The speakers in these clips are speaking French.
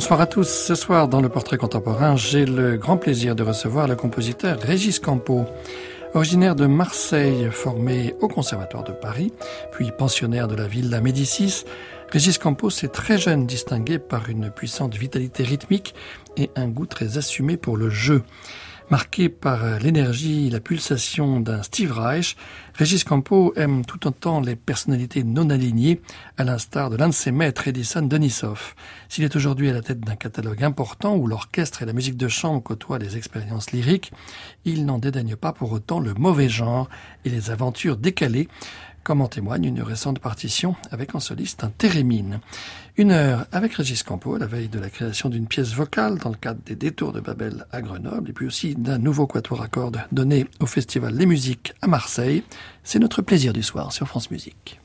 Bonsoir à tous. Ce soir, dans le portrait contemporain, j'ai le grand plaisir de recevoir le compositeur Régis Campo. Originaire de Marseille, formé au Conservatoire de Paris, puis pensionnaire de la Villa Médicis, Régis Campo s'est très jeune distingué par une puissante vitalité rythmique et un goût très assumé pour le jeu. Marqué par l'énergie et la pulsation d'un Steve Reich, Régis Campo aime tout autant les personnalités non alignées, à l'instar de l'un de ses maîtres, Edison Denisov. S'il est aujourd'hui à la tête d'un catalogue important où l'orchestre et la musique de chambre côtoient les expériences lyriques, il n'en dédaigne pas pour autant le mauvais genre et les aventures décalées, comme en témoigne une récente partition avec en soliste un Térémine. Une heure avec Régis Campo la veille de la création d'une pièce vocale dans le cadre des Détours de Babel à Grenoble et puis aussi d'un nouveau quatuor à cordes donné au festival Les Musiques à Marseille. C'est notre plaisir du soir sur France Musique.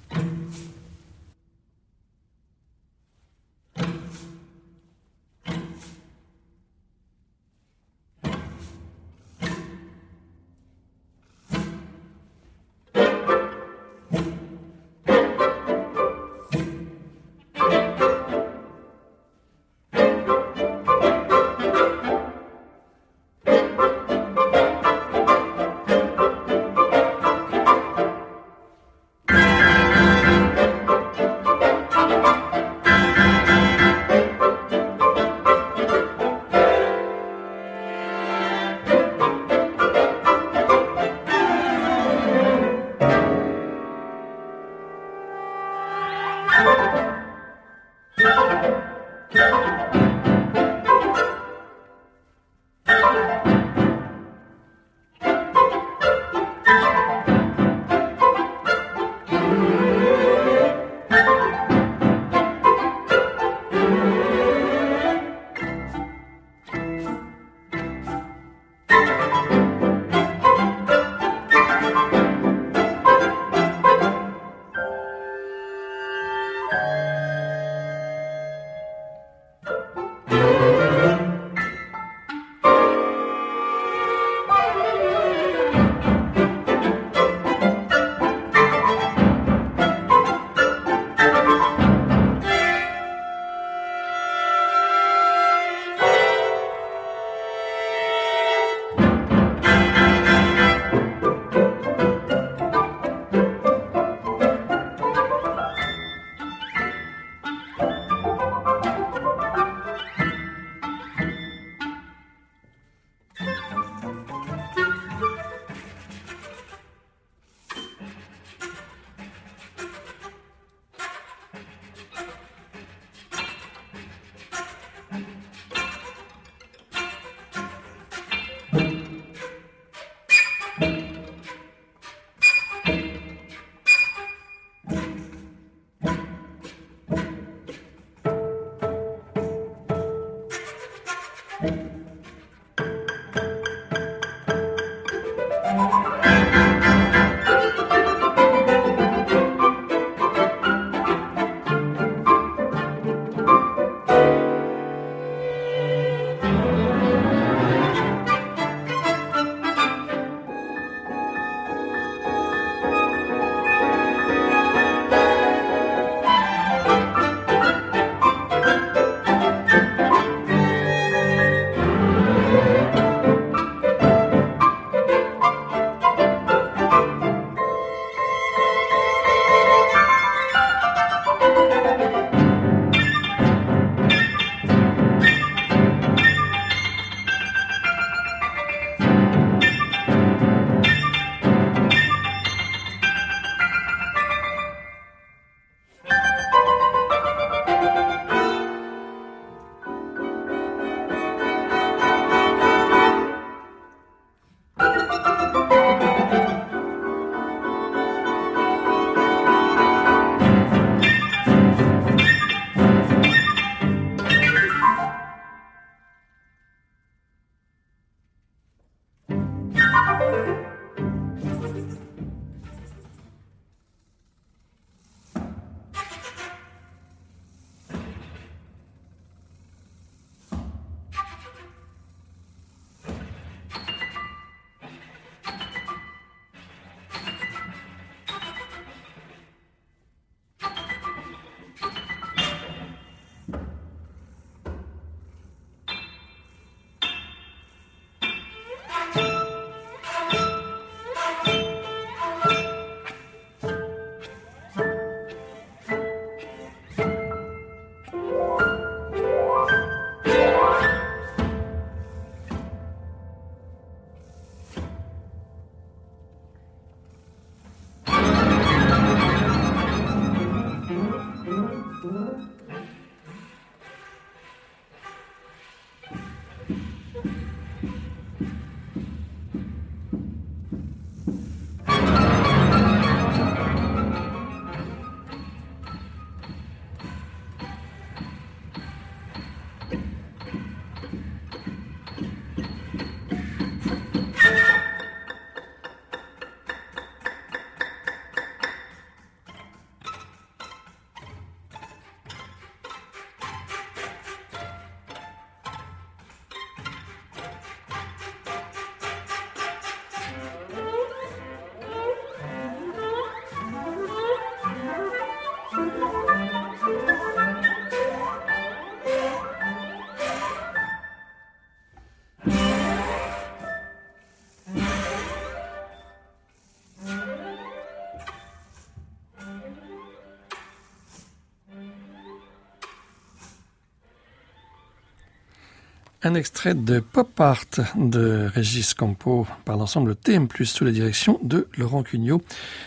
Un extrait de Pop Art de Régis Campo par l'ensemble TM+, sous la direction de Laurent Cugnot.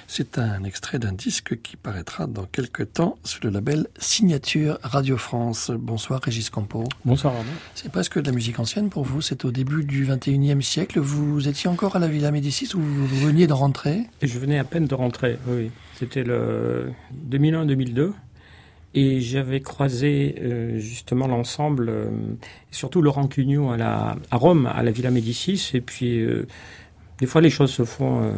C'est un extrait d'un disque qui paraîtra dans quelques temps sous le label Signature Radio France. Bonsoir Régis Campo. Bonsoir Arnaud. C'est presque de la musique ancienne pour vous, c'est au début du 21e siècle. Vous étiez encore à la Villa Médicis ou vous veniez de rentrer? Et je venais à peine de rentrer, oui. C'était le 2001-2002. Et j'avais croisé euh, justement l'ensemble, euh, surtout Laurent Cugnot à, la, Rome, à la Villa Médicis. Et puis, euh, des fois, les choses se font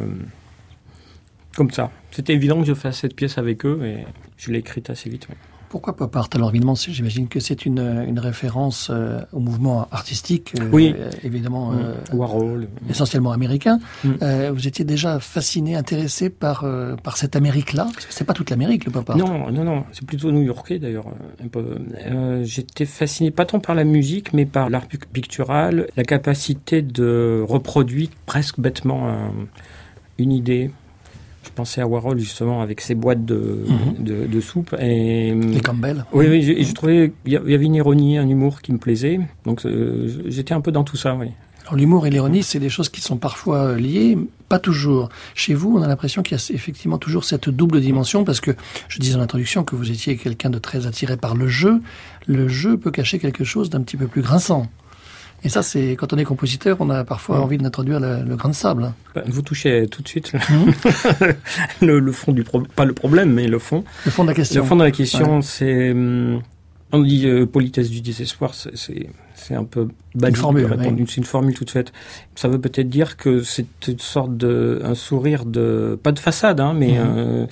comme ça. C'était évident que je fasse cette pièce avec eux et je l'ai écrite assez vite. Pourquoi Pop Art Alors évidemment, j'imagine que c'est une, une référence euh, au mouvement artistique, euh, Oui. euh, évidemment euh, Warhol. essentiellement américain. Mm. Euh, vous étiez déjà fasciné, intéressé par par, cette Amérique-là? Parce que c'est pas toute l'Amérique, le pop art. Non, non, non, c'est plutôt new-yorkais d'ailleurs. euh, un peu. Euh, J'étais fasciné pas tant par la musique, mais par l'art pic- pictural, la capacité de reproduire presque bêtement un- une idée. Je pensais à Warhol justement avec ses boîtes de, Mhm. de, de soupe et Les Campbell. oui, oui, je, je trouvais il y avait une ironie, un humour qui me plaisait. Donc euh, j'étais un peu dans tout ça, oui. Alors l'humour et l'ironie, c'est des choses qui sont parfois liées, pas toujours. Chez vous, on a l'impression qu'il y a effectivement toujours cette double dimension, parce que je disais en introduction que vous étiez quelqu'un de très attiré par le jeu. Le jeu peut cacher quelque chose d'un petit peu plus grinçant. Et ça, c'est quand on est compositeur, on a parfois Ouais. envie d'introduire le, le grain de sable. Ben, Vous touchez tout de suite le, le fond du problème, pas le problème, mais le fond. Le fond de la question. Le fond de la question, c'est. hum, On dit euh, politesse du désespoir, c'est- un peu basique formule, de répondre. oui. C'est une formule toute faite. Ça veut peut-être dire que c'est une sorte de. un sourire de. pas de façade, hein, mais Mhm.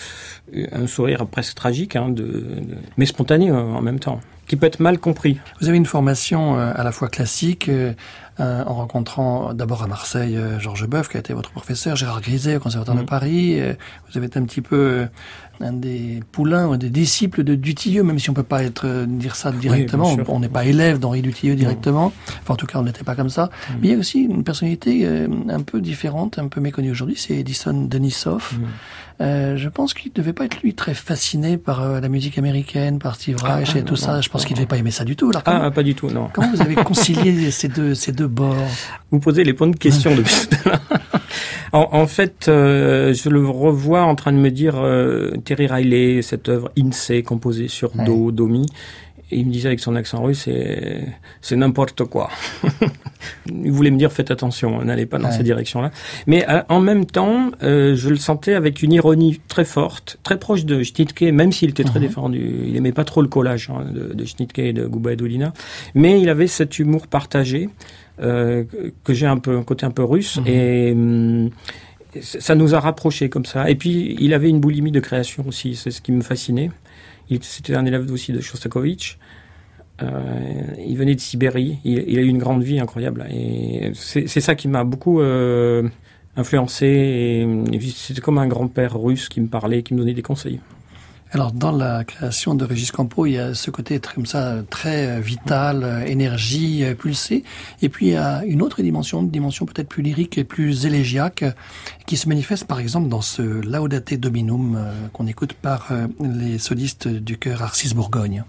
un, un sourire presque tragique, hein, de, de- mais spontané euh, en même temps, qui peut être mal compris. Vous avez une formation euh, à la fois classique, euh, euh, en rencontrant d'abord à Marseille Georges Boeuf, qui a été votre professeur, Gérard Griset au Conservatoire de Mhm. Paris. vous avez été un petit peu un des poulains, un des disciples de Dutilleux, même si on peut pas être euh, dire ça directement. on n'est pas élève d'Henri Dutilleux directement. Enfin, en tout cas, on n'était pas comme ça. Mhm. Mais il y a aussi une personnalité euh, un peu différente, un peu méconnue aujourd'hui, c'est Edison Denisov. Mhm. Euh, je pense qu'il ne devait pas être lui très fasciné par euh, la musique américaine, par Steve Ah, Reich ah, et tout non, ça. Je pense qu'il ne devait pas aimer ça du tout. Alors, comment, Ah, pas du tout, non. comment vous avez concilié ces deux, ces deux bords? Vous posez les bonnes questions depuis tout à l'heure. En, en fait, euh, je le revois en train de me dire euh, Terry Riley, cette œuvre INSEE composée sur Ouais. Do, Do, Mi. Et il me disait avec son accent russe, c'est, c'est n'importe quoi. il voulait me dire faites attention, n'allez pas dans Ouais. cette direction-là. Mais euh, en même temps, euh, je le sentais avec une ironie très forte, très proche de Schnittke, même s'il était très Mhm. défendu. Il aimait pas trop le collage hein, de, de Schnittke et de Gouba et Dolina. Mais il avait cet humour partagé euh, que- j'ai un peu un côté un peu russe Mhm. et hum, ça nous a rapprochés comme ça. Et puis il avait une boulimie de création aussi, c'est ce qui me fascinait. C'était un élève aussi de Shostakovich. Euh, il venait de Sibérie. Il, il a eu une grande vie incroyable. Et c'est ça qui m'a beaucoup euh, influencé. Puis, c'était comme un grand-père russe qui me parlait, qui me donnait des conseils. Alors, dans la création de Régis Campo, il y a ce côté très, comme ça, très euh, vital, euh, énergie euh, pulsée. Et puis, il y a une autre dimension, une dimension peut-être plus lyrique et plus élégiaque, qui se manifeste par exemple dans ce Laudate Dominum qu'on écoute par les solistes du chœur Arcis Bourgogne.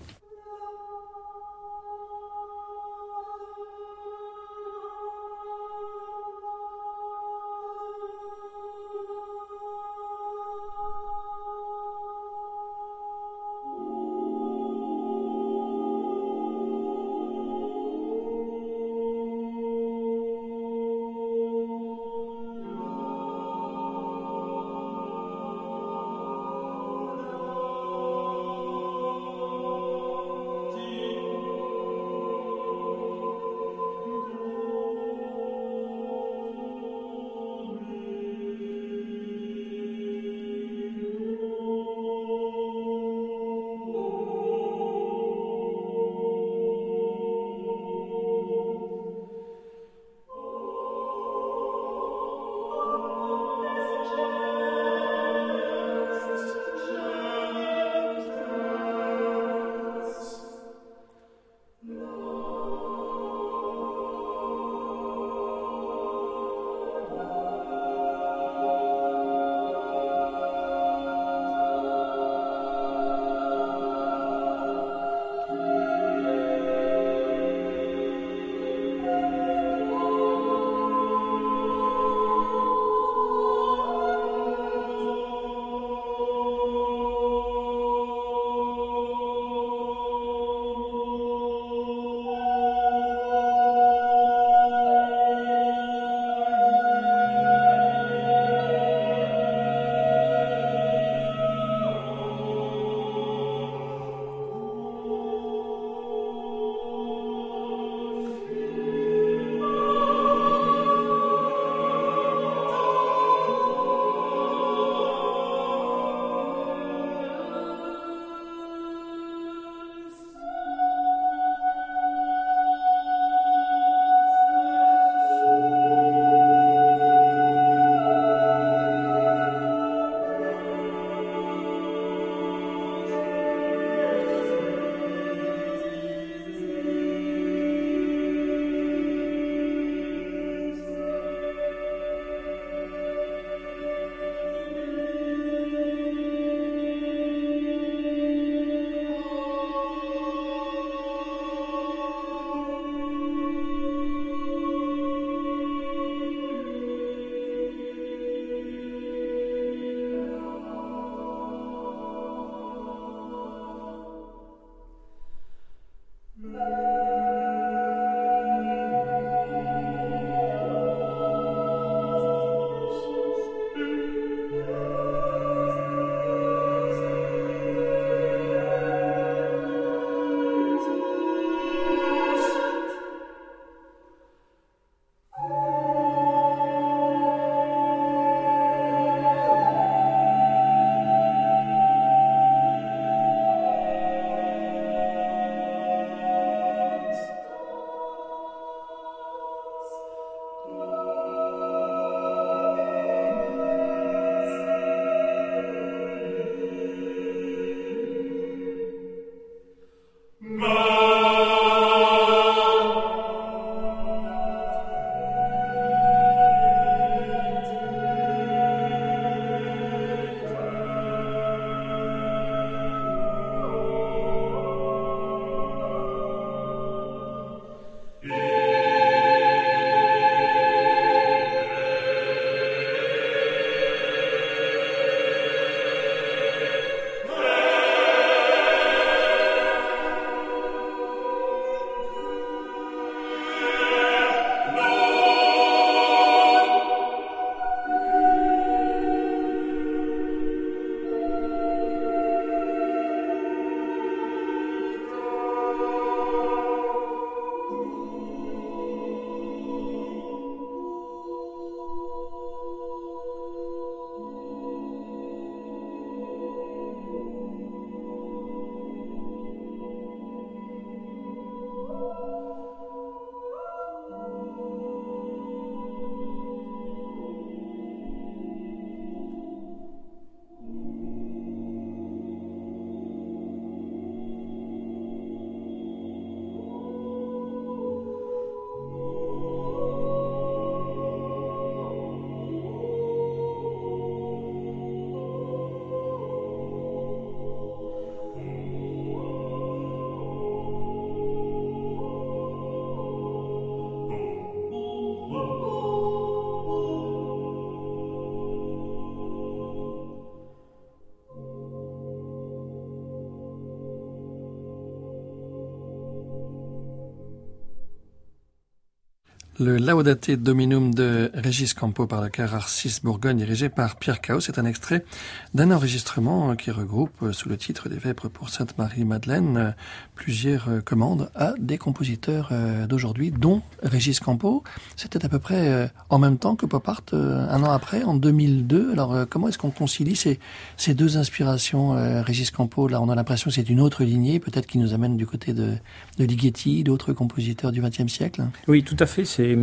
Le Laudate Dominum de Régis Campo par le chœur Arcis Bourgogne dirigé par Pierre Chaos est un extrait d'un enregistrement qui regroupe sous le titre des Vêpres pour Sainte-Marie-Madeleine plusieurs commandes à des compositeurs euh, d'aujourd'hui, dont Régis Campo. C'était à peu près euh, en même temps que Pop Art, euh, un an après, en 2002. Alors comment est-ce qu'on concilie ces, ces deux inspirations Régis Campo, là on a l'impression que c'est une autre lignée, peut-être qui nous amène du côté de, de Ligeti, d'autres compositeurs du XXe siècle. Oui, tout à fait. C'est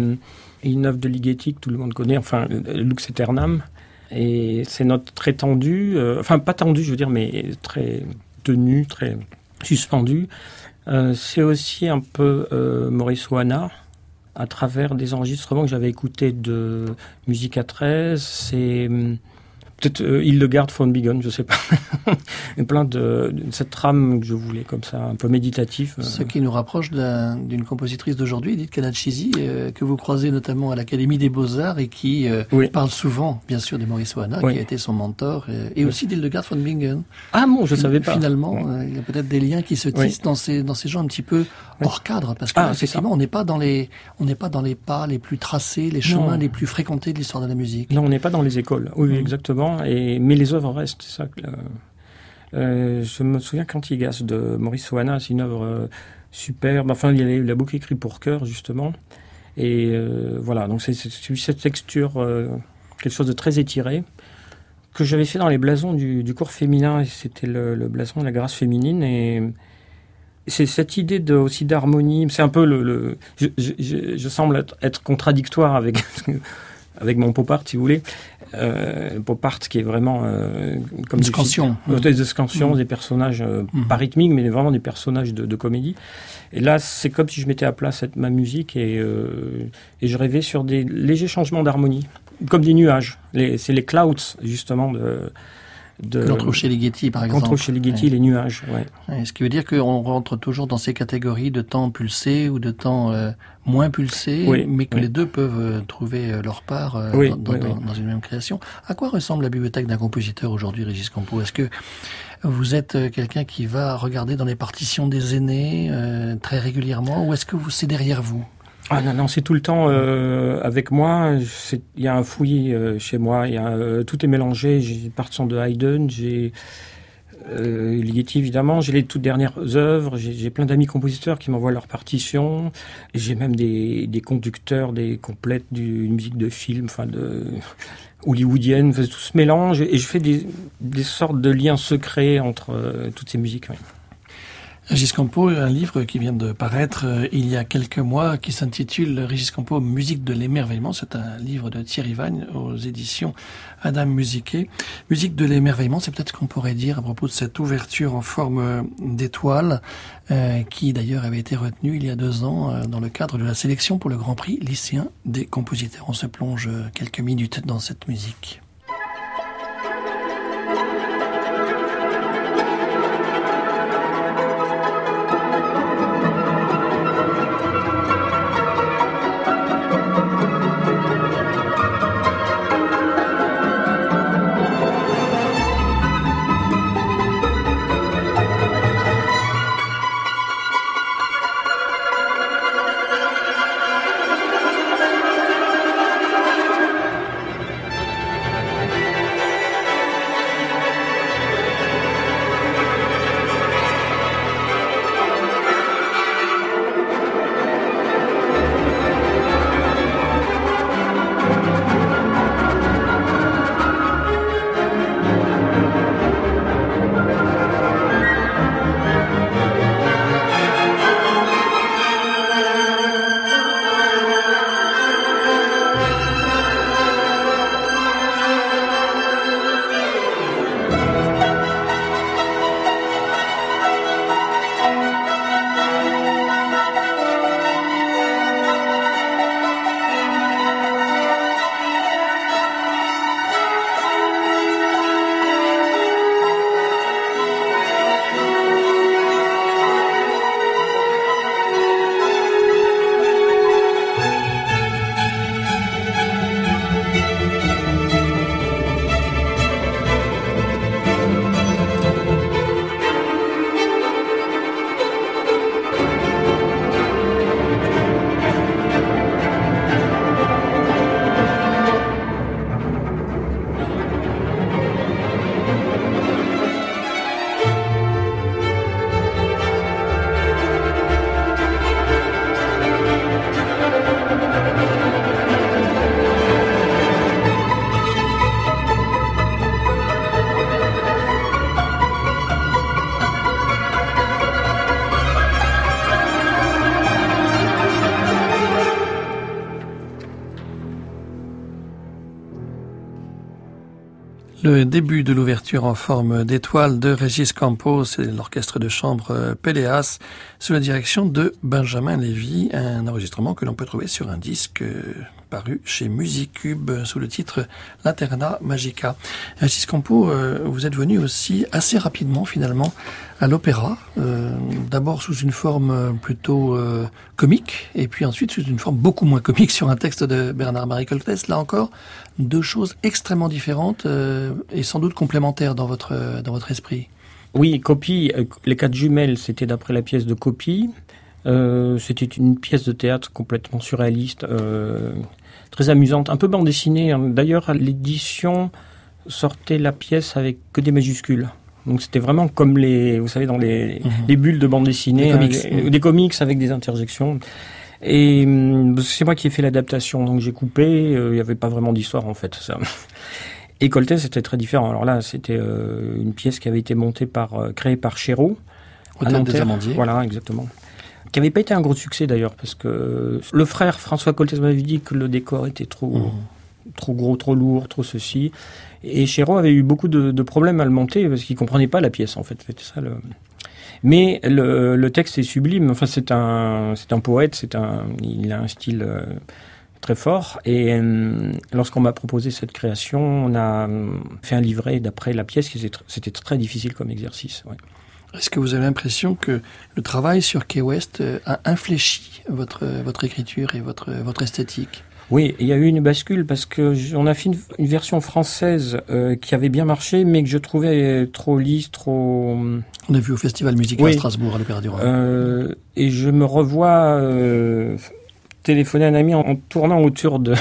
une œuvre de Ligeti que tout le monde connaît, enfin, Lux Eternam. Et c'est notre très tendu, euh, enfin pas tendu, je veux dire, mais très tenu, très suspendu. Euh, c'est aussi un peu euh, Maurice Oana, à travers des enregistrements que j'avais écoutés de Musique à 13. C'est Peut-être euh, il le garde von Bigon, je sais pas. plein de, cette trame que je voulais comme ça, un peu méditatif. Euh. Ce qui nous rapproche d'une compositrice d'aujourd'hui, Edith Kanachizi, euh, que vous croisez notamment à l'Académie des Beaux-Arts et qui parle souvent, bien sûr, de Maurice Oana, qui a été son mentor, et, aussi d'Hildegard von Bingen. Ah bon, je savais pas. Finalement, il y a peut-être des liens qui se tissent dans ces dans ces gens un petit peu hors cadre, parce que ah, effectivement, on n'est pas dans les on n'est pas dans les pas les plus tracés, les chemins les plus fréquentés de l'histoire de la musique. Non, on n'est pas dans les écoles. Oui, exactement. Mais les œuvres restent, ça. Euh, je me souviens qu'Antigas de Maurice Oana, c'est une œuvre euh, superbe. Enfin, il a, a beaucoup écrit pour cœur, justement. Et euh, voilà, donc c'est cette texture, quelque chose de très étiré, que j'avais fait dans les blasons du, du cours féminin. C'était le, blason de la grâce féminine. Et, c'est cette idée aussi d'harmonie. C'est un peu le. je, semble être, être contradictoire avec avec mon pop art, si vous voulez. Euh, pop art qui est vraiment euh, comme des scansions, des, scansions, mmh. des personnages euh, mmh. pas rythmiques, mais vraiment des personnages de, de comédie. Et là, c'est comme si je mettais à plat cette, ma musique et, euh, et je rêvais sur des légers changements d'harmonie, comme des nuages. C'est les clouds justement de de trouve chez Ligeti, par exemple. Qu'on trouve chez Ligeti, les nuages. Ouais. Ce qui veut dire qu'on rentre toujours dans ces catégories de temps pulsé ou de temps euh, moins pulsé, mais que les deux peuvent euh, trouver euh, leur part dans, dans, une même création. À quoi ressemble la bibliothèque d'un compositeur aujourd'hui, Régis Campo? Est-ce que vous êtes quelqu'un qui va regarder dans les partitions des aînés très régulièrement, ou est-ce que vous c'est derrière vous? Ah non, non, c'est tout le temps euh, avec moi. Il y a un fouillis euh, chez moi. Y a, euh, tout est mélangé. J'ai des partitions de Haydn, j'ai euh, Ligeti évidemment. J'ai les toutes dernières œuvres. J'ai plein d'amis compositeurs qui m'envoient leurs partitions. J'ai même des, des, conducteurs, des complètes d'une musique de film, enfin de hollywoodienne. Tout se mélange et je fais des, des sortes de liens secrets entre euh, toutes ces musiques. Oui. Régis Campo, un livre qui vient de paraître euh, il y a quelques mois qui s'intitule Régis Campo, Musique de l'émerveillement. C'est un livre de Thierry Vagne aux éditions Adam Musiquet. Musique de l'émerveillement, c'est peut-être ce qu'on pourrait dire à propos de cette ouverture en forme d'étoile euh, qui d'ailleurs avait été retenue il y a deux ans euh, dans le cadre de la sélection pour le Grand Prix lycéen des compositeurs. On se plonge quelques minutes dans cette musique. Début de l'ouverture en forme d'étoile de Régis Campos et l'orchestre de chambre Péléas sous la direction de Benjamin Lévy, un enregistrement que l'on peut trouver sur un disque paru chez Musicube sous le titre L'Interna Magica. Régis Campos, euh, vous êtes venu aussi assez rapidement finalement à l'opéra, euh, d'abord sous une forme plutôt euh, comique, et puis ensuite sous une forme beaucoup moins comique sur un texte de Bernard-Marie Coltès. Là encore, deux choses extrêmement différentes et sans doute complémentaires dans votre, dans votre esprit. Oui, Copie, les quatre jumelles, c'était d'après la pièce de Copie. C'était une pièce de théâtre complètement surréaliste, très amusante, un peu bande dessinée. hein. D'ailleurs, l'édition sortait la pièce avec que des majuscules. Donc c'était vraiment comme les, vous savez, dans les, Mhm. les bulles de bande dessinée, Des comics. hein, des, des comics avec des interjections. Et hum, c'est moi qui ai fait l'adaptation, donc j'ai coupé. euh, Il n'y avait pas vraiment d'histoire en fait. Ça. Et Coltès c'était très différent. Alors là, c'était euh, une pièce qui avait été montée par, euh, créée par Chéreau. Hôtel des. Amandiers. Voilà, exactement. Qui n'avait pas été un gros succès d'ailleurs, parce que le frère François Coltès m'avait dit que le décor était trop, Mhm. trop gros, trop lourd, trop ceci. Et Chéreau avait eu beaucoup de, de problèmes à le monter parce qu'il comprenait pas la pièce en fait. C'était ça le. Mais le, le texte est sublime. Enfin, c'est un, c'est un poète. C'est un, il a un style euh, très fort. Et euh, lorsqu'on m'a proposé cette création, on a euh, fait un livret d'après la pièce. tr- C'était très difficile comme exercice. ouais. Est-ce que vous avez l'impression que le travail sur Key West euh, a infléchi votre, votre écriture et votre, votre esthétique? Oui, il y a eu une bascule parce que on a fait une, une version française euh, qui avait bien marché, mais que je trouvais trop lisse, trop. On a vu au Festival musical Oui. à Strasbourg, à l'Opéra du Rhum. Euh, et je me revois euh, téléphoner à un ami en, en tournant autour de,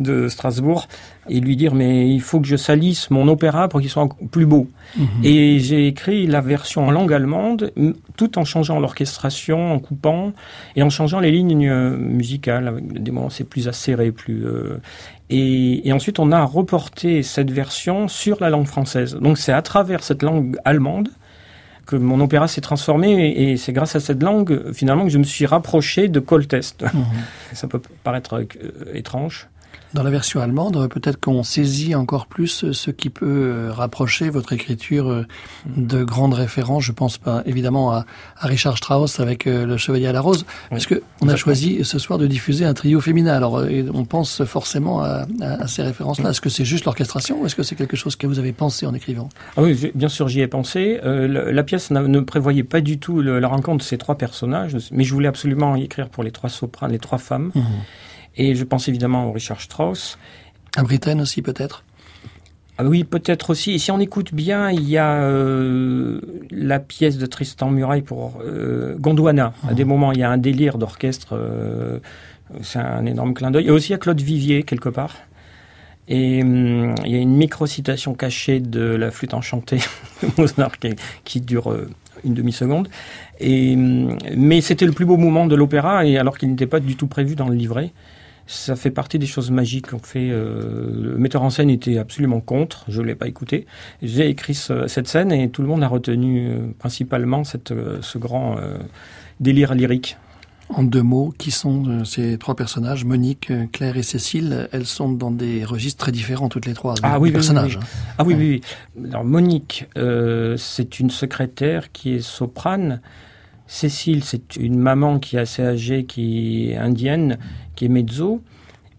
de Strasbourg et lui dire mais il faut que je salisse mon opéra pour qu'il soit plus beau. Mhm. Et j'ai écrit la version en langue allemande, tout en changeant l'orchestration, en coupant et en changeant les lignes euh, musicales. Avec des moments c'est plus acéré, plus. euh, et, et ensuite on a reporté cette version sur la langue française. Donc c'est à travers cette langue allemande que mon opéra s'est transformé et, et c'est grâce à cette langue finalement que je me suis rapproché de Coltest. Mhm. Ça peut paraître euh, étrange. Dans la version allemande, peut-être qu'on saisit encore plus ce qui peut euh, rapprocher votre écriture euh, de grandes références. Je pense pas évidemment à, à Richard Strauss avec euh, Le Chevalier à la Rose, parce que on a choisi ce soir de diffuser un trio féminin. Alors, on pense forcément à, à- à ces références-là. Est-ce que c'est juste l'orchestration ou est-ce que c'est quelque chose que vous avez pensé en écrivant? Ah oui, bien sûr, j'y ai pensé. Euh, la, la pièce ne prévoyait pas du tout le- la rencontre de ces trois personnages, mais je voulais absolument y écrire pour les trois sopranes, les trois femmes. Et je pense évidemment au Richard Strauss. À Britain aussi peut-être? Ah oui, peut-être aussi. Et si on écoute bien, il y a euh, la pièce de Tristan Muraille pour euh, Gondwana. À des moments, il y a un délire d'orchestre. euh, c'est un énorme clin d'œil. Et aussi à Claude Vivier, quelque part. Et hum, il y a une micro-citation cachée de la flûte enchantée de Mozart qui, qui dure euh, une demi-seconde. Et, hum, mais c'était le plus beau moment de l'opéra, et alors qu'il n'était pas du tout prévu dans le livret. Ça fait partie des choses magiques qu'on fait. euh, le metteur en scène était absolument contre, je ne l'ai pas écouté. J'ai écrit ce- cette scène et tout le monde a retenu euh, principalement cette, euh, ce grand délire lyrique. En deux mots, qui sont ces trois personnages, Monique, Claire et Cécile Elles sont dans des registres très différents toutes les trois. Ah oui, oui, personnages. oui, Ah oui, oui, oui. Alors Monique, c'est une secrétaire qui est soprane. Cécile, c'est une maman qui est assez âgée, qui est indienne, qui est mezzo.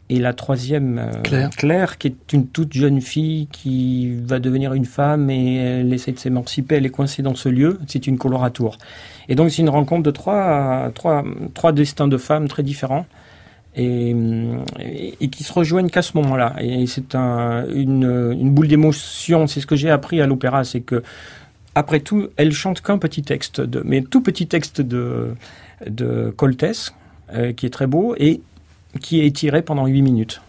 Et la troisième, euh, Claire. qui est une toute jeune fille qui va devenir une femme et elle essaie de s'émanciper, elle est coincée dans ce lieu, c'est une coloratour. Et donc c'est une rencontre de trois, trois, trois destins de femmes très différents et, et, et qui se rejoignent qu'à ce moment-là. Et c'est un, une, une boule d'émotion, c'est ce que j'ai appris à l'opéra, c'est que après tout, elle chante qu'un petit texte, de, mais tout petit texte de, de Coltès, euh, qui est très beau, et qui est étiré pendant huit minutes.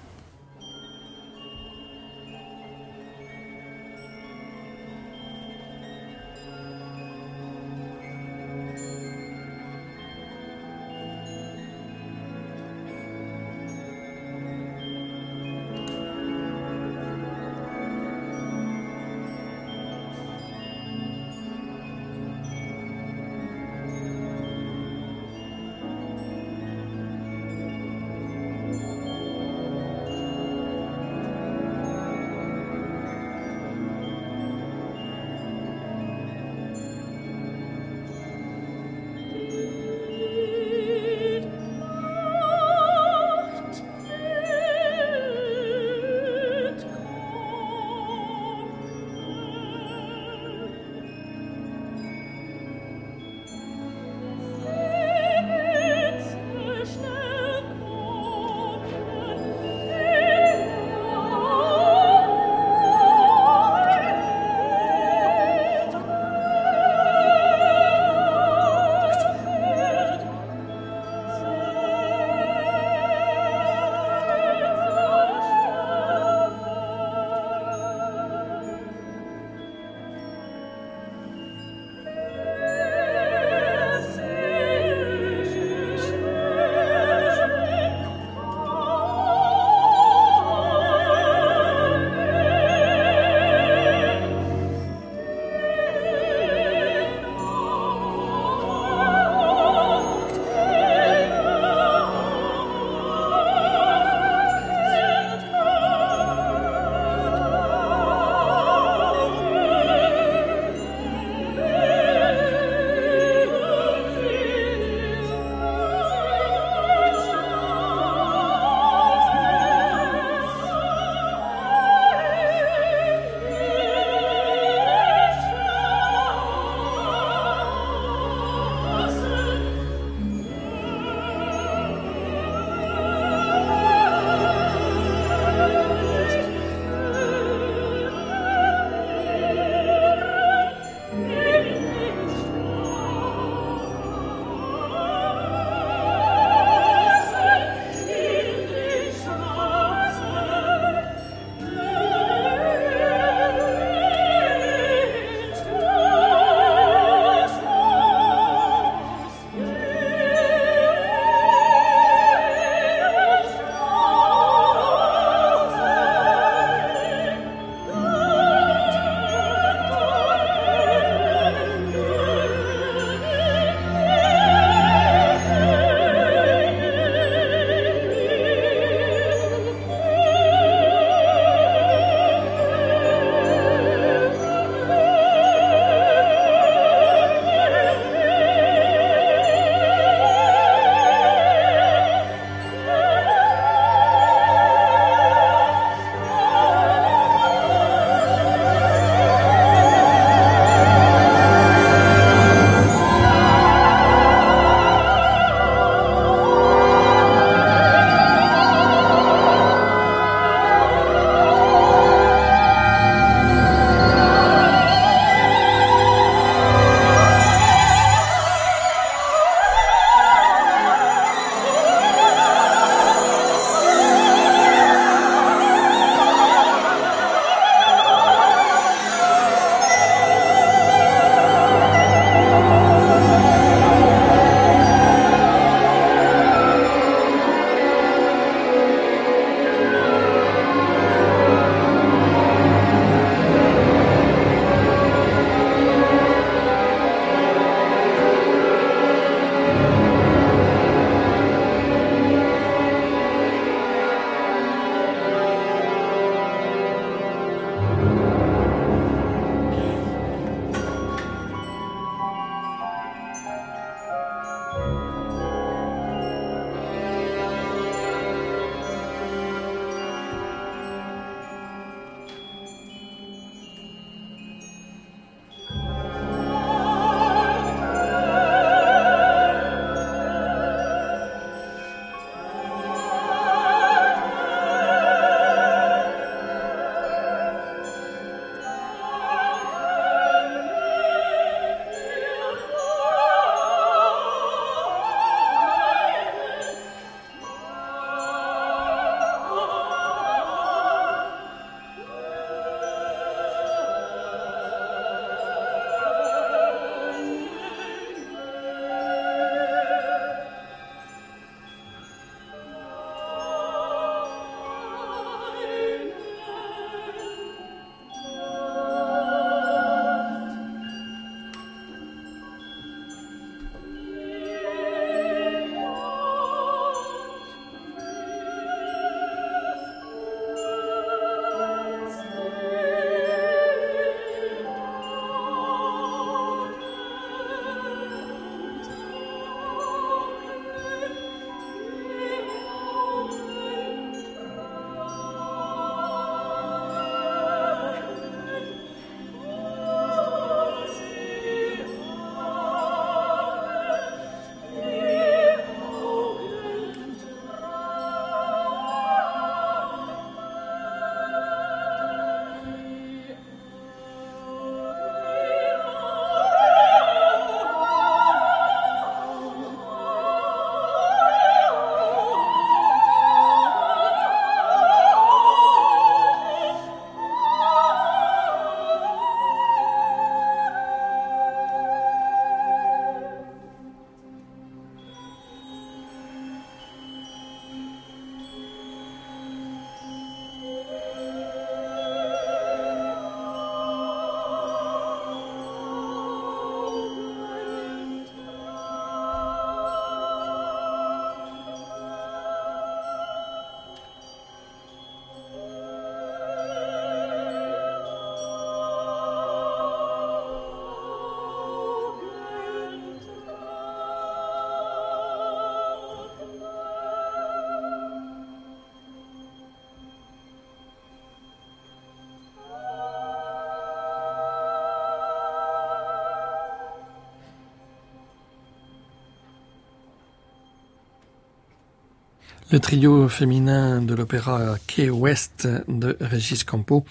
Le trio féminin de l'opéra Key West de Régis Campo,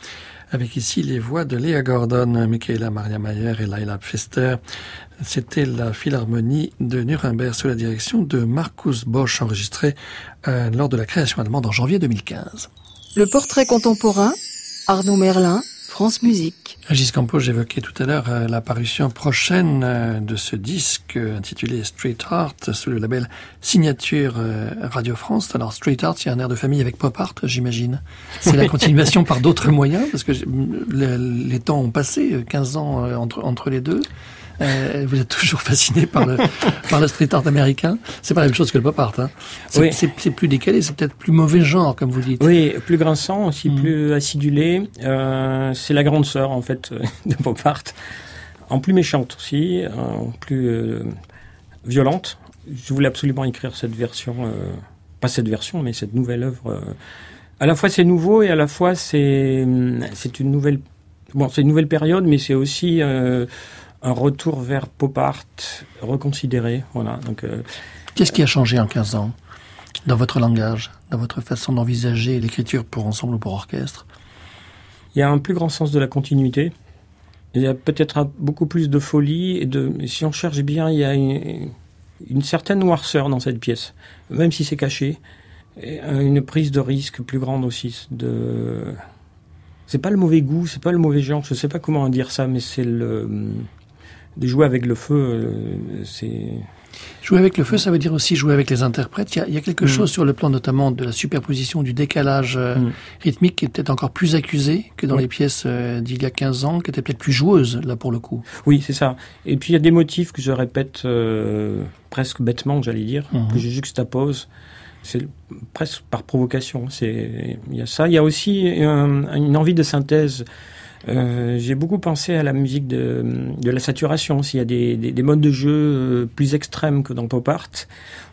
avec ici les voix de Léa Gordon, Michaela Maria Mayer et Laila Pfister. C'était la Philharmonie de Nuremberg sous la direction de Markus Bosch, enregistré euh, lors de la création allemande en janvier 2015. Le portrait contemporain, Arnaud Merlin, France Musique. Régis Campos, j'évoquais tout à l'heure euh, l'apparition prochaine euh, de ce disque euh, intitulé Street Art sous le label Signature Radio France. Alors Street Art, il y a un air de famille avec Pop Art, j'imagine. C'est la continuation par d'autres moyens parce que les temps ont passé, 15 ans entre, entre les deux. Euh, vous êtes toujours fasciné par le, par le street art américain. C'est pas la même chose que le pop art. Hein. C'est plus décalé, c'est peut-être plus mauvais genre, comme vous dites. Oui, plus grinçant, aussi mm. plus acidulé. Euh, c'est la grande sœur, en fait, de pop art. En plus méchante aussi, en plus euh, violente. Je voulais absolument écrire cette version, pas cette version, mais cette nouvelle œuvre. À la fois c'est nouveau et à la fois c'est c'est une nouvelle bon c'est une nouvelle période, mais c'est aussi un retour vers pop art reconsidéré. Voilà. Donc, euh, Qu'est-ce qui a changé en 15 ans dans votre langage, dans votre façon d'envisager l'écriture pour ensemble ou pour orchestre? Il y a un plus grand sens de la continuité. Il y a peut-être beaucoup plus de folie et de. Si on cherche bien, il y a une, certaine noirceur dans cette pièce, même si c'est caché. Et une prise de risque plus grande aussi. De... C'est pas le mauvais goût, c'est pas le mauvais genre. Je sais pas comment dire ça, mais c'est le de jouer avec le feu, euh, c'est... Jouer avec le feu, ça veut dire aussi jouer avec les interprètes. Il y a, quelque mm. chose sur le plan notamment de la superposition, du décalage euh, mm. rythmique qui est peut-être encore plus accusé que dans les pièces euh, d'il y a 15 ans, qui étaient peut-être plus joueuses, là, pour le coup. Oui, c'est ça. Et puis il y a des motifs que je répète presque bêtement, j'allais dire, mm-hmm. que je juxtapose. C'est presque par provocation. Il y a ça. Il y a aussi une envie de synthèse euh, j'ai beaucoup pensé à la musique de, de la saturation. S'il y a des, des, des, modes de jeu euh, plus extrêmes que dans Pop Art,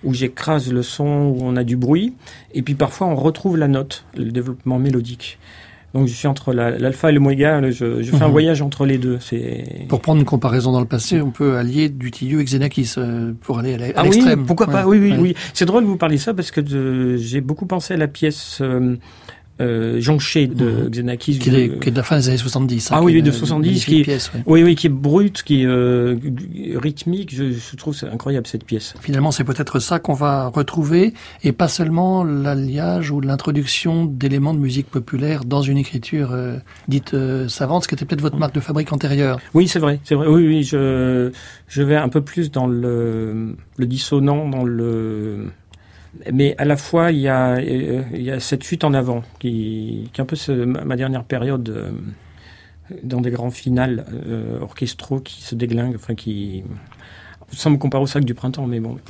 où j'écrase le son, où on a du bruit, et puis parfois on retrouve la note, le développement mélodique. Donc je suis entre l'alpha et le moïga, je, je fais un mhm. voyage entre les deux. Pour prendre une comparaison dans le passé, on peut allier Dutilleux et Xenakis euh, pour aller à ah l'extrême. Oui, pourquoi pas? Oui, oui, oui. C'est drôle que vous parliez ça parce que j'ai beaucoup pensé à la pièce euh, jonché de mmh. Xenakis. Qui, est, de la fin des années 70. Hein, ah oui, de 70. Qui est, oui. oui. qui est brute, qui est euh, rythmique. Je, je trouve c'est incroyable cette pièce. Finalement, c'est peut-être ça qu'on va retrouver, et pas seulement l'alliage ou l'introduction d'éléments de musique populaire dans une écriture euh, dite euh, savante, ce qui était peut-être votre marque de fabrique antérieure. Oui, c'est vrai, c'est vrai. Oui, oui, je, je vais un peu plus dans le, le dissonant, dans le mais à la fois, il y a, euh, il y a cette fuite en avant qui, qui est un peu ma dernière période euh, dans des grands finales euh, orchestraux qui se déglinguent, enfin qui, sans me comparer au sac du printemps, mais bon.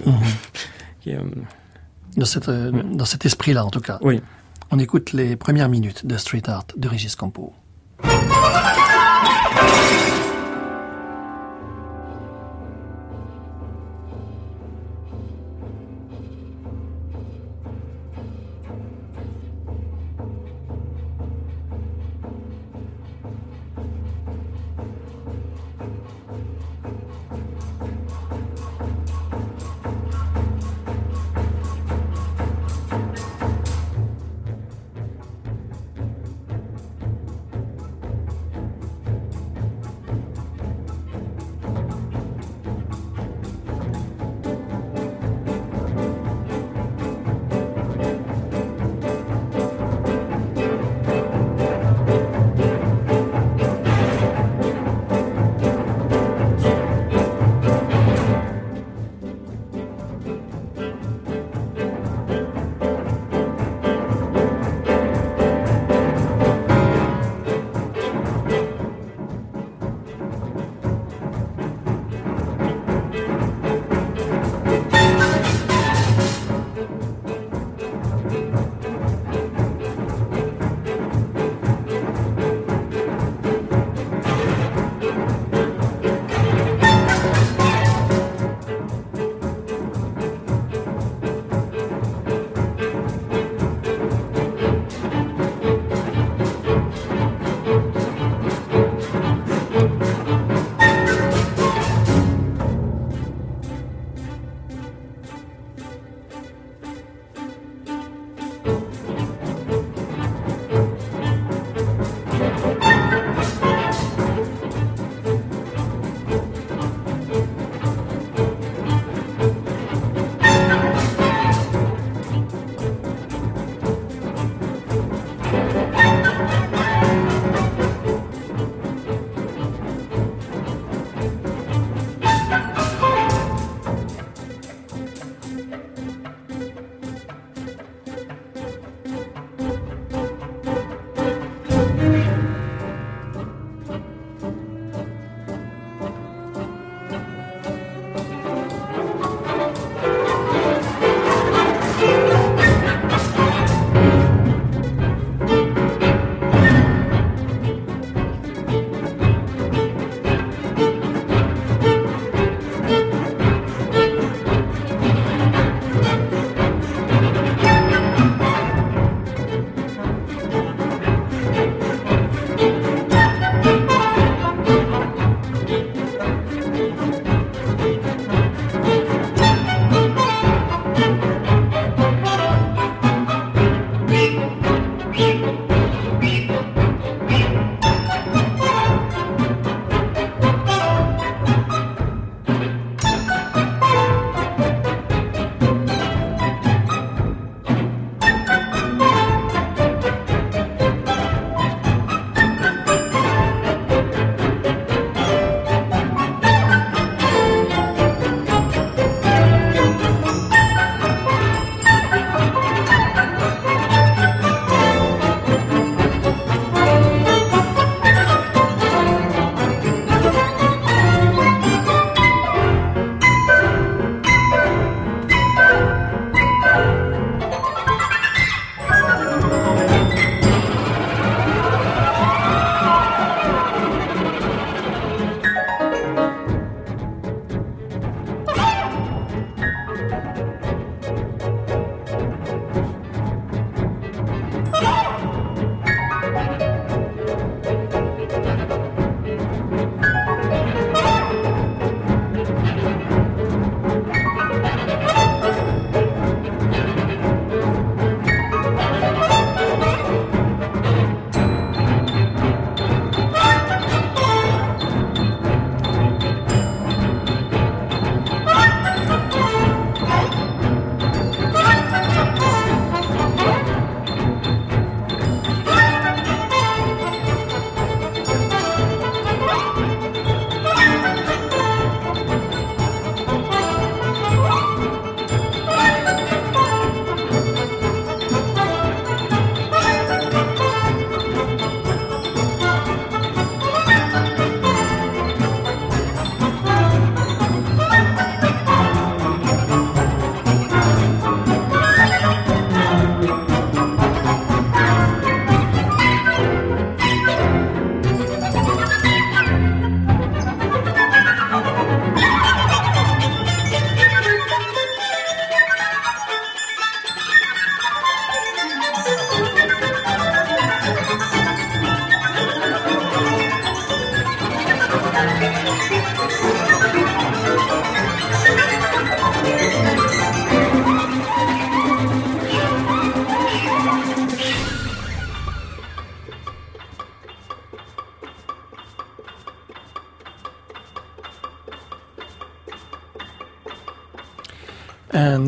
Mhm. dans, cette, dans cet esprit-là, en tout cas. Oui. On écoute les premières minutes de Street Art de Régis Campo.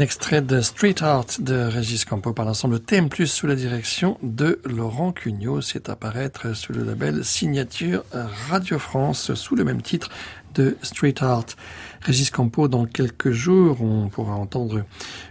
Extrait de Street Art de Régis Campo par l'ensemble Thème sous la direction de Laurent Cugnot. C'est apparaître sous le label Signature Radio France sous le même titre de Street Art. Régis Campo, dans quelques jours, on pourra entendre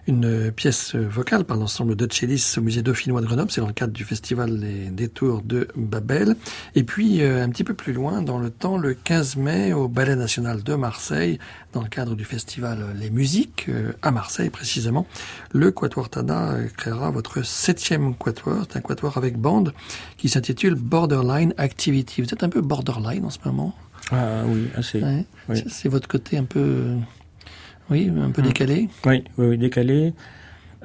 une pièce vocale par l'ensemble de Chellis au musée dauphinois de Grenoble. C'est dans le cadre du festival Les Détours de Babel. Et puis, euh, un petit peu plus loin dans le temps, le 15 mai, au Ballet National de Marseille, dans le cadre du festival Les Musiques, euh, à Marseille précisément, le Quatuor Tana créera votre septième quatuor. C'est un quatuor avec bande qui s'intitule Borderline Activity. Vous êtes un peu borderline en ce moment? Ah oui, assez. C'est votre côté un peu, oui, un peu hmm. décalé. Oui, oui, décalé.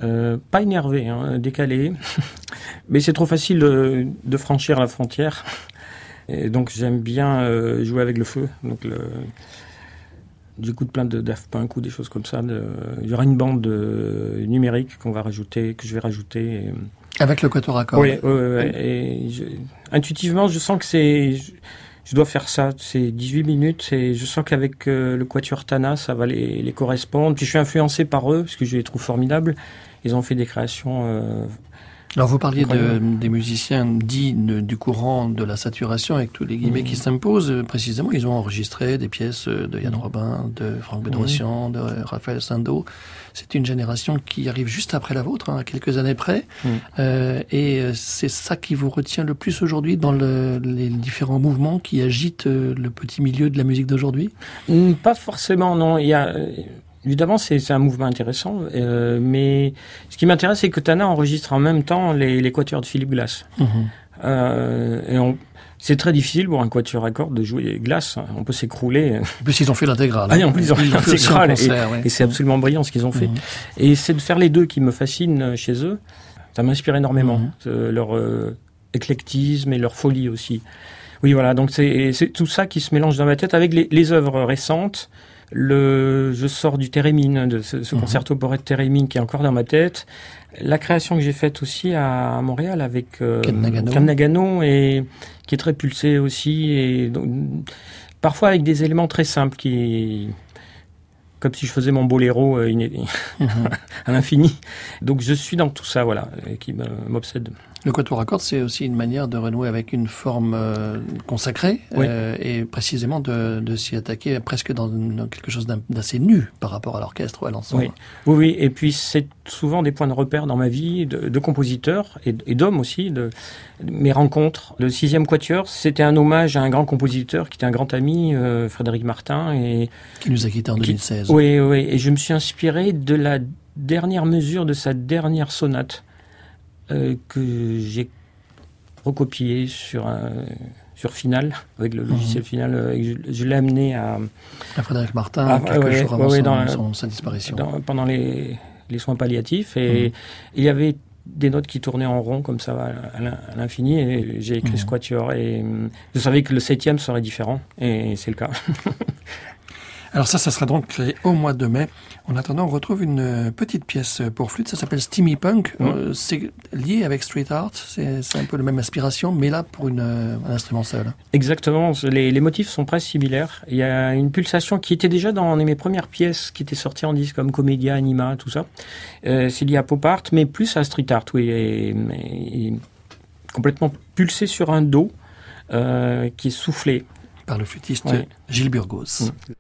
Euh, pas énervé, hein, décalé. Mais c'est trop facile de, franchir la frontière. Et donc j'aime bien euh, jouer avec le feu. Donc le, j'écoute plein de Daft Punk ou des choses comme ça. il y aura une bande numérique qu'on va rajouter, que je vais rajouter. Avec le quatuor à Oui, et intuitivement, je sens que c'est je dois faire ça. C'est 18 minutes et je sens qu'avec euh, le Quatuor Tana, ça va les, les, correspondre. Puis je suis influencé par eux parce que je les trouve formidables. Ils ont fait des créations euh, alors vous parliez de, des musiciens dits du courant de la saturation avec tous les guillemets qui s'imposent. Précisément, ils ont enregistré des pièces de Yann Robin, de Franck Bedrosian, de Raphaël Sando. C'est une génération qui arrive juste après la vôtre, hein, à quelques années près. Euh, et c'est ça qui vous retient le plus aujourd'hui dans le, les différents mouvements qui agitent le petit milieu de la musique d'aujourd'hui? Pas forcément, non. Il y a Évidemment, c'est un mouvement intéressant, euh, mais ce qui m'intéresse, c'est que Tana enregistre en même temps les, les quatuors de Philippe Glass. Euh, et c'est très difficile pour un quatuor à cordes de jouer Glass. On peut s'écrouler. En plus, ils ont fait l'intégrale. Ah, en plus, ils ont fait l'intégrale. Et, c'est absolument brillant ce qu'ils ont fait. Mhm. Et c'est de faire les deux qui me fascine chez eux. Ça m'inspire énormément. Mhm. Leur euh, éclectisme et leur folie aussi. Oui, voilà. Donc, c'est tout ça qui se mélange dans ma tête avec les, les œuvres récentes le, je sors du Térémine, de ce, mhm. concerto pour Térémine qui est encore dans ma tête. La création que j'ai faite aussi à, Montréal avec euh, Nagano. et qui est très pulsée aussi et parfois avec des éléments très simples qui comme si je faisais mon boléro euh, mhm. à l'infini. Donc je suis dans tout ça, voilà, qui m'obsède. Le quatuor à cordes, c'est aussi une manière de renouer avec une forme euh, consacrée euh, et précisément de, de s'y attaquer presque dans, quelque chose d'assez nu par rapport à l'orchestre ou à l'ensemble. Oui. oui, oui, et puis c'est souvent des points de repère dans ma vie de, de compositeurs et, d'hommes aussi, de, mes rencontres. Le sixième quatuor, c'était un hommage à un grand compositeur qui était un grand ami, euh, Frédéric Martin. Et, qui nous a quittés en 2016. oui, oui, et je me suis inspiré de la dernière mesure de sa dernière sonate euh, que j'ai recopié sur un, sur Final, avec le logiciel mhm. Final. Euh, je, l'ai amené à, à Frédéric Martin, à, quelques jours avant sa disparition. pendant les, les, soins palliatifs. Et mhm. il y avait des notes qui tournaient en rond comme ça à l'infini et j'ai écrit mmh. Squatior et euh, je savais que le septième serait différent et c'est le cas. Alors ça, ça sera donc créé au mois de mai. En attendant, on retrouve une euh, petite pièce pour flûte, ça s'appelle Steamy Punk. Mmh. Euh, c'est lié avec Street Art, c'est un peu la même inspiration, mais là pour une, euh, un instrument seul. Exactement, les, les, motifs sont presque similaires. Il y a une pulsation qui était déjà dans mes premières pièces qui étaient sorties en disque comme Comédia, Anima, tout ça. c'est lié à pop art, mais plus à Street Art, oui, et, complètement pulsé sur un dos qui est soufflé. Par le flûtiste Gilles Burgos. Mmh.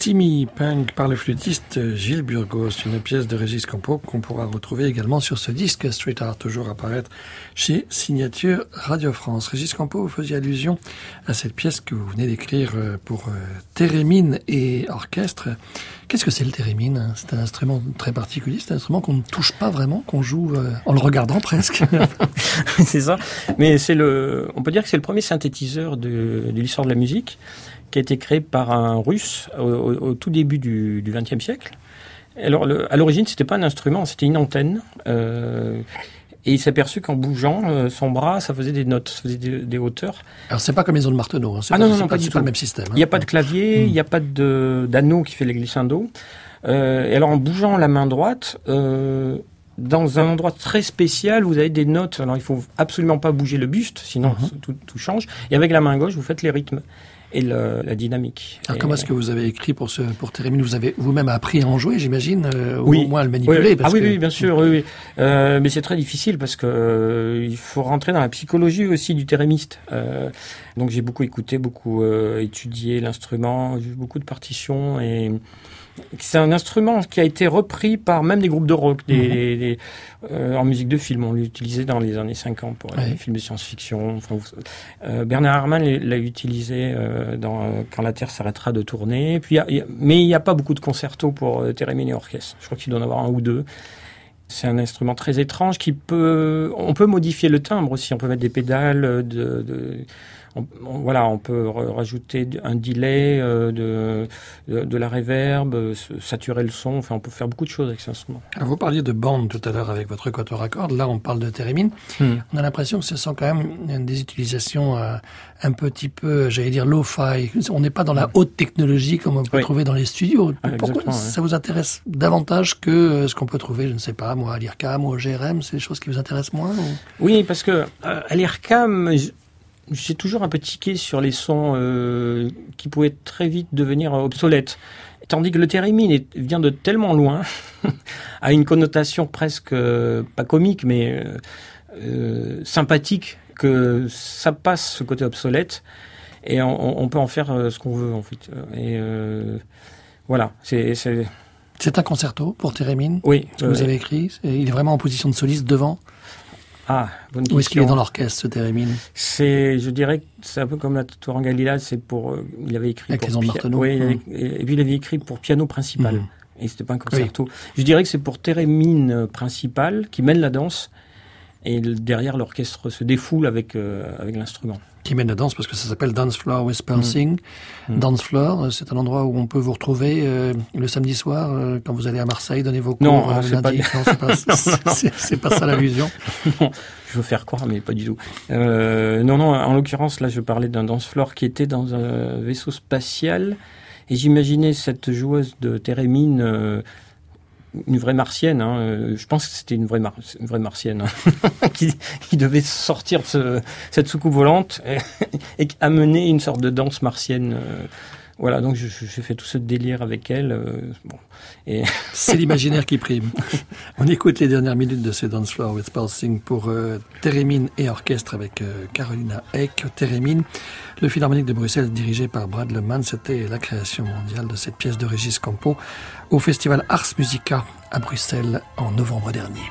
Steamy Punk par le flûtiste Gilles Burgos, une pièce de Régis Campo qu'on pourra retrouver également sur ce disque Street Art, toujours apparaître chez Signature Radio France. Régis Campo, vous faisiez allusion à cette pièce que vous venez d'écrire euh, pour euh, Térémine et orchestre. Qu'est-ce que c'est le thérémine C'est un instrument très particulier, c'est un instrument qu'on ne touche pas vraiment, qu'on joue euh, en le regardant presque. c'est ça. Mais c'est le, on peut dire que c'est le premier synthétiseur de l'histoire de la musique qui a été créé par un russe au, tout début du XXe siècle. Alors, le, à l'origine, c'était pas un instrument, c'était une antenne. Euh, et il s'est aperçu qu'en bougeant euh, son bras, ça faisait des notes, ça faisait des, hauteurs. Alors c'est pas comme Maison de Marteneau, hein. ah pas, non, non, non, pas, du tout. le même système. Il n'y a pas de clavier, il n'y a pas d'anneau qui fait les glissando. Euh, et alors en bougeant la main droite, euh, dans un endroit très spécial, vous avez des notes. Alors il faut absolument pas bouger le buste, sinon mhm. tout, tout, change. Et avec la main gauche, vous faites les rythmes et la dynamique. Alors comment est-ce que vous avez écrit pour ce pour Térémine Vous avez vous-même appris à en jouer, j'imagine, euh, ou au moins à le manipuler? Ah oui, oui, bien sûr, oui, euh, mais c'est très difficile parce que euh, il faut rentrer dans la psychologie aussi du térémiste. donc j'ai beaucoup écouté, beaucoup étudié l'instrument, vu beaucoup de partitions et c'est un instrument qui a été repris par même des groupes de rock, des, mhm. euh, en musique de film. On l'utilisait dans les années 50 pour les films de science-fiction. Euh, Bernard Herrmann l'a utilisé euh, dans Quand la Terre s'arrêtera de tourner. Puis, mais il n'y a pas beaucoup de concertos pour Térémine et orchestre. Je crois qu'il doit en avoir un ou deux. C'est un instrument très étrange qui peut, on peut modifier le timbre aussi. On peut mettre des pédales de, de on, voilà, on peut rajouter un delay, euh, de, de, la reverb, euh, saturer le son. Enfin, on peut faire beaucoup de choses avec cet instrument. vous parliez de bande tout à l'heure avec votre quatuor à cordes. Là, on parle de thérémine. Hmm. On a l'impression que ce sont quand même des utilisations euh, un petit peu, j'allais dire, low-fi. On n'est pas dans la hmm. haute technologie comme on peut trouver dans les studios. Pourquoi ça vous intéresse davantage que ce qu'on peut trouver, je ne sais pas, moi, à l'IRCAM ou au GRM C'est des choses qui vous intéressent moins Oui, parce que à l'IRCAM, j'ai toujours un peu tiqué sur les sons euh, qui pouvaient très vite devenir obsolètes. Tandis que le thérémine vient de tellement loin, a une connotation presque, euh, pas comique, mais euh, sympathique, que ça passe ce côté obsolète, et on, peut en faire ce qu'on veut, en fait. Et voilà, c'est... C'est un concerto pour Thérémine Oui. Que vous avez écrit. Il est vraiment en position de soliste devant ah, bonne Où est-ce qu'il est dans l'orchestre, ce Térémine C'est, je dirais, c'est un peu comme la Touran Galila, c'est pour, euh, il avait écrit Avec pour les oui, mmh. et, puis il avait écrit pour piano principal. Mmh. Et c'était pas un concerto. Je dirais que c'est pour Térémine principal qui mène la danse et derrière l'orchestre se défoule avec euh, avec l'instrument qui mène la danse parce que ça s'appelle Dance Floor with Pulsing. Mm. Mm. Dance Floor, euh, c'est un endroit où on peut vous retrouver euh, le samedi soir euh, quand vous allez à Marseille, donner vos cours non, lundi. Pas... Non, c'est pas, pas, ça l'allusion. je veux faire croire, mais pas du tout. non, non, en l'occurrence, là, je parlais d'un Dance Floor qui était dans un vaisseau spatial et j'imaginais cette joueuse de Térémine une vraie martienne. Hein. Euh, je pense que c'était une vraie, martienne hein, qui, devait sortir cette soucoupe volante et, amener une sorte de danse martienne. Euh, voilà, donc j'ai fait tout ce délire avec elle. Euh, bon, et C'est l'imaginaire qui prime. On écoute les dernières minutes de ce Dance Floor with Pulsing pour euh, Térémine et orchestre avec euh, Carolina Eck. Térémine, le Philharmonique de Bruxelles dirigé par Brad Leman, c'était la création mondiale de cette pièce de Régis Campo au festival Ars Musica à Bruxelles en novembre dernier.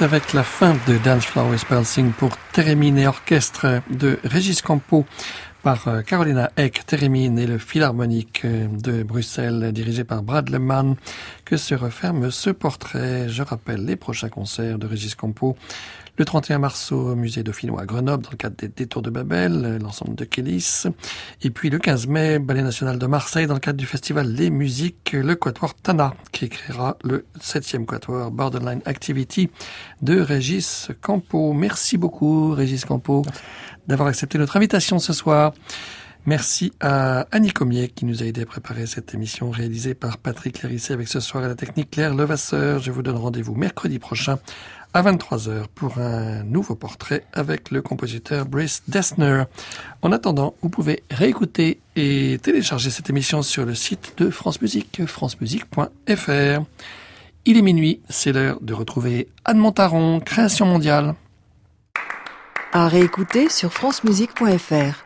C'est avec la fin de Dance Flower Spelsing pour Térémine et orchestre de Régis Campo par euh, Carolina Eck, Térémine et le Philharmonique euh, de Bruxelles dirigé par Brad Leman que se referme ce portrait. Je rappelle les prochains concerts de Régis Campo le 31 mars au musée dauphinois à Grenoble, dans le cadre des Détours de Babel, l'ensemble de Kélis. Et puis le 15 mai, Ballet National de Marseille, dans le cadre du festival Les Musiques, le Quatuor Tana, qui écrira le septième Quatuor Borderline Activity de Régis Campo. Merci beaucoup, Régis Campo, d'avoir accepté notre invitation ce soir. Merci à Annie Comier qui nous a aidé à préparer cette émission réalisée par Patrick Lérissé avec ce soir à la technique Claire Levasseur. Je vous donne rendez-vous mercredi prochain à 23h pour un nouveau portrait avec le compositeur Brice Dessner. En attendant, vous pouvez réécouter et télécharger cette émission sur le site de France Musique, francemusique.fr. Il est minuit, c'est l'heure de retrouver Anne Montaron, Création mondiale. À réécouter sur francemusique.fr.